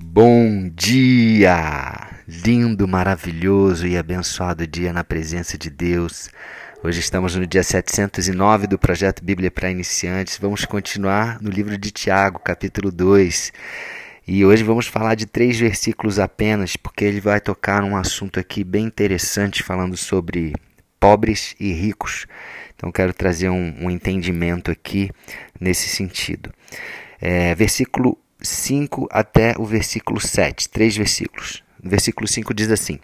Bom dia! Lindo, maravilhoso e abençoado dia na presença de Deus. Hoje estamos no dia 709 do projeto Bíblia para Iniciantes. Vamos continuar no livro de Tiago, capítulo 2. E hoje vamos falar de três versículos apenas, porque ele vai tocar um assunto aqui bem interessante, falando sobre pobres e ricos. Então, quero trazer um, um entendimento aqui nesse sentido. É, versículo 5 até o versículo 7, três versículos. O versículo 5 diz assim: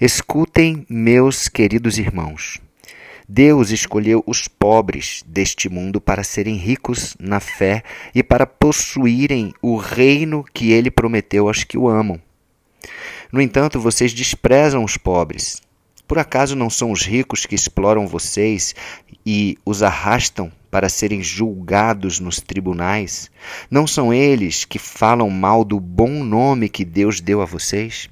Escutem, meus queridos irmãos. Deus escolheu os pobres deste mundo para serem ricos na fé e para possuírem o reino que ele prometeu aos que o amam. No entanto, vocês desprezam os pobres. Por acaso não são os ricos que exploram vocês e os arrastam para serem julgados nos tribunais? Não são eles que falam mal do bom nome que Deus deu a vocês?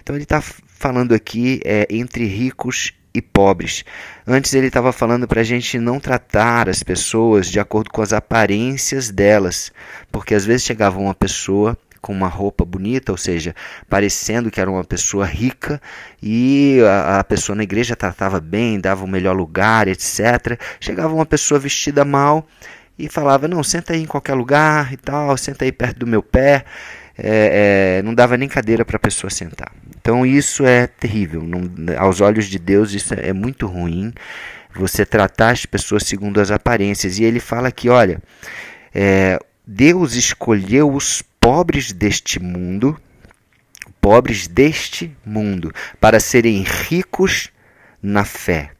Então ele está falando aqui é, entre ricos e pobres. Antes ele estava falando para a gente não tratar as pessoas de acordo com as aparências delas, porque às vezes chegava uma pessoa com uma roupa bonita, ou seja, parecendo que era uma pessoa rica, e a, a, pessoa na igreja tratava bem, dava o melhor lugar, etc. Chegava uma pessoa vestida mal e falava: Não, senta aí em qualquer lugar e tal, senta aí perto do meu pé. É, é, não dava nem cadeira para a pessoa sentar. Então isso é terrível. Não, aos olhos de Deus, isso é muito ruim. Você tratar as pessoas segundo as aparências. E ele fala que, olha, é, Deus escolheu os pobres deste mundo, pobres deste mundo, para serem ricos na fé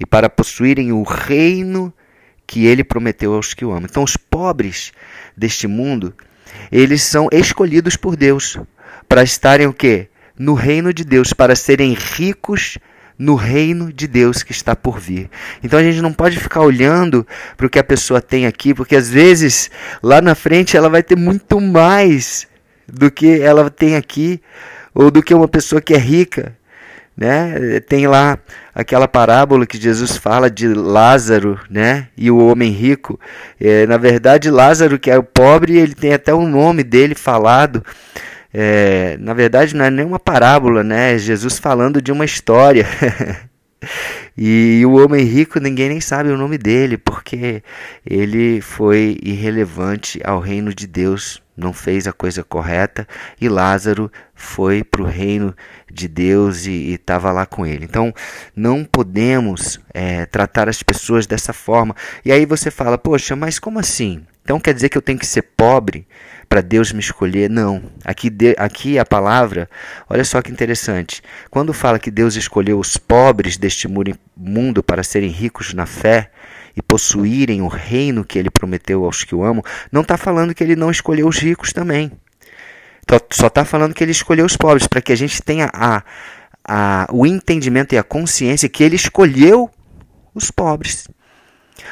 e para possuírem o reino que ele prometeu aos que o amam. Então, os pobres deste mundo, eles são escolhidos por Deus para estarem o quê? No reino de Deus, para serem ricos no reino de Deus que está por vir. Então a gente não pode ficar olhando para o que a pessoa tem aqui, porque às vezes lá na frente ela vai ter muito mais do que ela tem aqui, ou do que uma pessoa que é rica. Né? Tem lá aquela parábola que Jesus fala de Lázaro né? e o homem rico. É, na verdade, Lázaro, que é o pobre, ele tem até o nome dele falado. É, na verdade, não é nenhuma parábola, né? É Jesus falando de uma história. e o homem rico, ninguém nem sabe o nome dele, porque ele foi irrelevante ao reino de Deus, não fez a coisa correta, e Lázaro foi para o reino de Deus e estava lá com ele. Então, não podemos é, tratar as pessoas dessa forma. E aí você fala, poxa, mas como assim? Então quer dizer que eu tenho que ser pobre para Deus me escolher? Não. Aqui, aqui a palavra, olha só que interessante. Quando fala que Deus escolheu os pobres deste mundo para serem ricos na fé e possuírem o reino que ele prometeu aos que o amam, não está falando que ele não escolheu os ricos também. Só está falando que ele escolheu os pobres, para que a gente tenha a, a, o entendimento e a consciência que ele escolheu os pobres.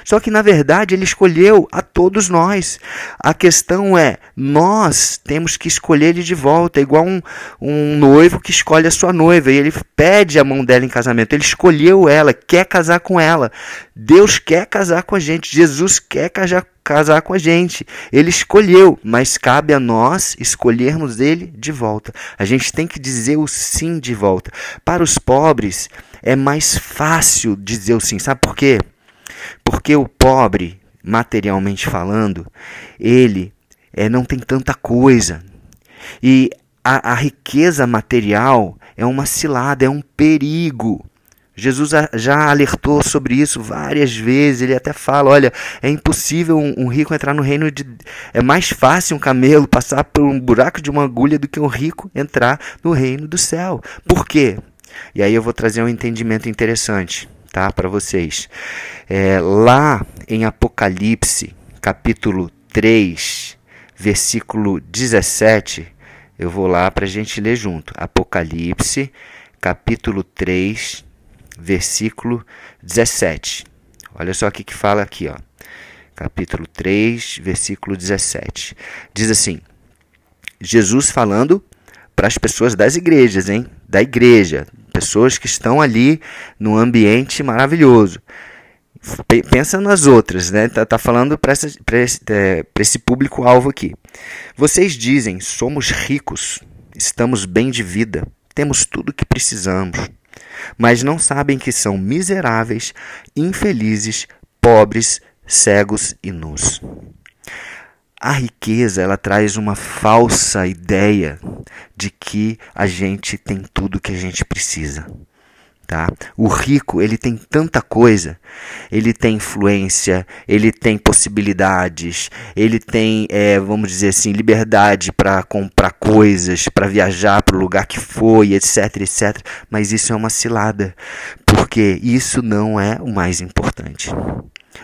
Só que na verdade ele escolheu a todos nós. A questão é, nós temos que escolher ele de volta, igual um, um noivo que escolhe a sua noiva e ele pede a mão dela em casamento. Ele escolheu ela, quer casar com ela. Deus quer casar com a gente, Jesus quer casar, casar com a gente. Ele escolheu, mas cabe a nós escolhermos ele de volta. A gente tem que dizer o sim de volta. Para os pobres é mais fácil dizer o sim, sabe por quê? Porque o pobre, materialmente falando, ele é, não tem tanta coisa. E a, a riqueza material é uma cilada, é um perigo. Jesus já alertou sobre isso várias vezes. Ele até fala: olha, é impossível um, rico entrar no reino de. É mais fácil um camelo passar por um buraco de uma agulha do que um rico entrar no reino do céu. Por quê? E aí eu vou trazer um entendimento interessante tá, para vocês. É, lá em Apocalipse, capítulo 3, versículo 17, eu vou lá para a gente ler junto. Apocalipse, capítulo 3, versículo 17. Olha só o que, fala aqui, ó. Capítulo 3, versículo 17. Diz assim: Jesus falando para as pessoas das igrejas, hein? Da igreja, pessoas que estão ali num ambiente maravilhoso. Pensa nas outras, né? Tá, tá falando para esse, é, esse público-alvo aqui. Vocês dizem: somos ricos, estamos bem de vida, temos tudo o que precisamos, mas não sabem que são miseráveis, infelizes, pobres, cegos e nus. A riqueza ela traz uma falsa ideia de que a gente tem tudo que a gente precisa. Tá? O rico ele tem tanta coisa, ele tem influência, ele tem possibilidades, ele tem, é, vamos dizer assim, liberdade para comprar coisas, para viajar para o lugar que foi, etc, etc. Mas isso é uma cilada, porque isso não é o mais importante.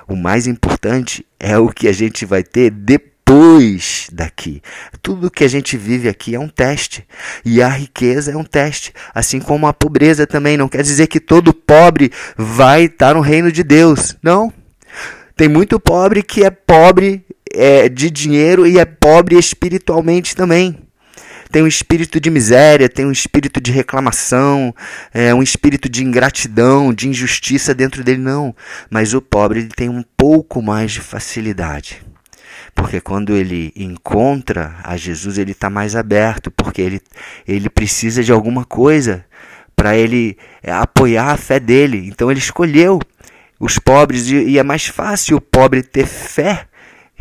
O mais importante é o que a gente vai ter depois depois daqui. Tudo que a gente vive aqui é um teste. E a riqueza é um teste. Assim como a pobreza também. Não quer dizer que todo pobre vai estar no reino de Deus. Não. Tem muito pobre que é pobre é, de dinheiro e é pobre espiritualmente também tem um espírito de miséria, tem um espírito de reclamação, é, um espírito de ingratidão, de injustiça dentro dele, não. Mas o pobre ele tem um pouco mais de facilidade. Porque quando ele encontra a Jesus, ele está mais aberto, porque ele, ele precisa de alguma coisa para ele é, apoiar a fé dele. Então ele escolheu os pobres e, é mais fácil o pobre ter fé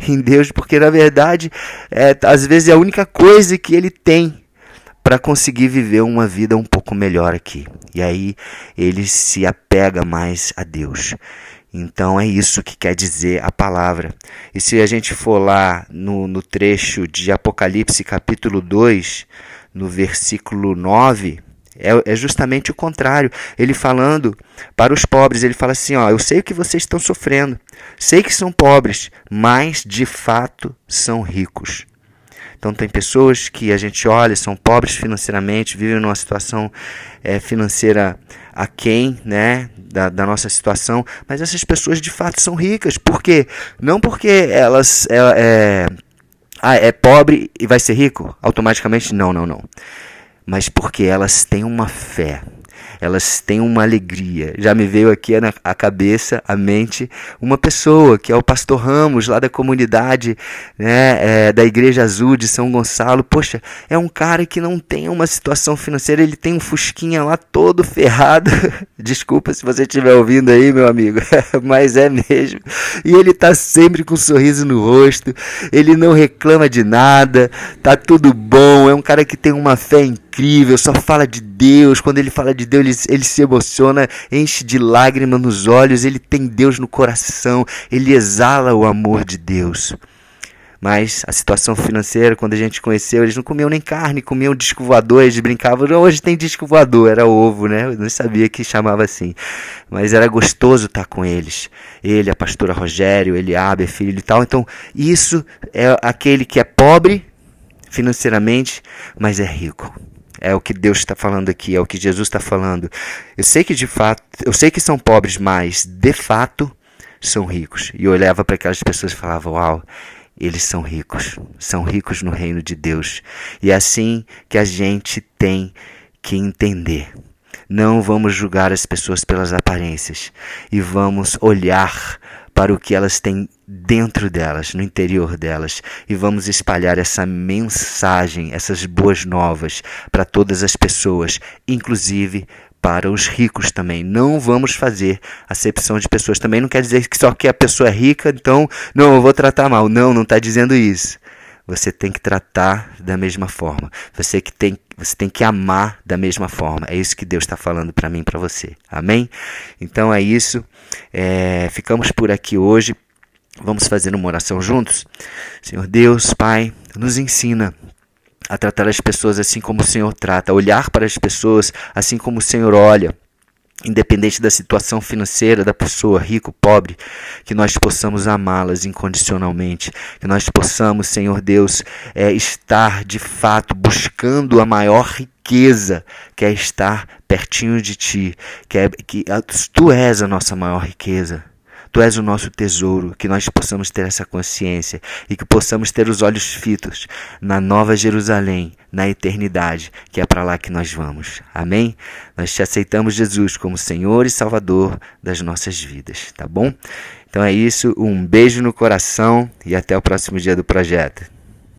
em Deus, porque na verdade, é, às vezes é a única coisa que ele tem para conseguir viver uma vida um pouco melhor aqui. E aí ele se apega mais a Deus. Então é isso que quer dizer a palavra. E se a gente for lá no, no trecho de Apocalipse, capítulo 2, no versículo 9, é, é, justamente o contrário. Ele falando para os pobres, ele fala assim: ó, eu sei que vocês estão sofrendo, sei que são pobres, mas de fato são ricos. Então tem pessoas que a gente olha, são pobres financeiramente, vivem numa situação é, financeira aquém né, da, da, nossa situação, mas essas pessoas de fato são ricas. Por quê? Não porque elas é, é, ah, é pobre e vai ser rico automaticamente, não, não, não. Mas porque elas têm uma fé elas têm uma alegria. Já me veio aqui a cabeça, a mente, uma pessoa que é o pastor Ramos, lá da comunidade né, é, da Igreja Azul de São Gonçalo. Poxa, é um cara que não tem uma situação financeira, ele tem um Fusquinha lá todo ferrado. Desculpa se você estiver ouvindo aí, meu amigo, mas é mesmo. E ele tá sempre com um sorriso no rosto, ele não reclama de nada, tá tudo bom, é um cara que tem uma fé incrível, só fala de Deus. Quando ele fala de Deus, ele, ele se emociona, enche de lágrimas nos olhos, ele tem Deus no coração, ele exala o amor de Deus. Mas a situação financeira, quando a gente conheceu, eles não comiam nem carne, comiam disco voador, eles brincavam, hoje tem disco voador, era ovo, né? Eu não sabia que chamava assim. Mas era gostoso estar com eles. Ele, a pastora Rogério, ele Abe, filho e tal. Então, isso é aquele que é pobre financeiramente, mas é rico. É o que Deus está falando aqui, é o que Jesus está falando. Eu sei que de fato, eu sei que são pobres, mas de fato são ricos. E eu olhava para aquelas pessoas e falava: Uau, eles são ricos, são ricos no reino de Deus. E é assim que a gente tem que entender. Não vamos julgar as pessoas pelas aparências e vamos olhar para o que elas têm dentro delas, no interior delas, e vamos espalhar essa mensagem, essas boas novas para todas as pessoas, inclusive para os ricos também. Não vamos fazer acepção de pessoas. Também não quer dizer que só que a pessoa é rica, então não, eu vou tratar mal. Não, não está dizendo isso. Você tem que tratar da mesma forma. Você que tem, você tem que amar da mesma forma. É isso que Deus está falando para mim, para você. Amém? Então é isso. É, ficamos por aqui hoje. Vamos fazer uma oração juntos? Senhor Deus, Pai, nos ensina a tratar as pessoas assim como o Senhor trata, olhar para as pessoas assim como o Senhor olha independente da situação financeira da pessoa, rico, pobre, que nós possamos amá-las incondicionalmente, que nós possamos, Senhor Deus, é, estar de fato buscando a maior riqueza, que é estar pertinho de Ti, que, é, que Tu és a nossa maior riqueza. Tu és o nosso tesouro, que nós possamos ter essa consciência e que possamos ter os olhos fitos na nova Jerusalém, na eternidade, que é para lá que nós vamos. Amém? Nós te aceitamos, Jesus, como Senhor e Salvador das nossas vidas, tá bom? Então é isso, um beijo no coração e até o próximo dia do projeto.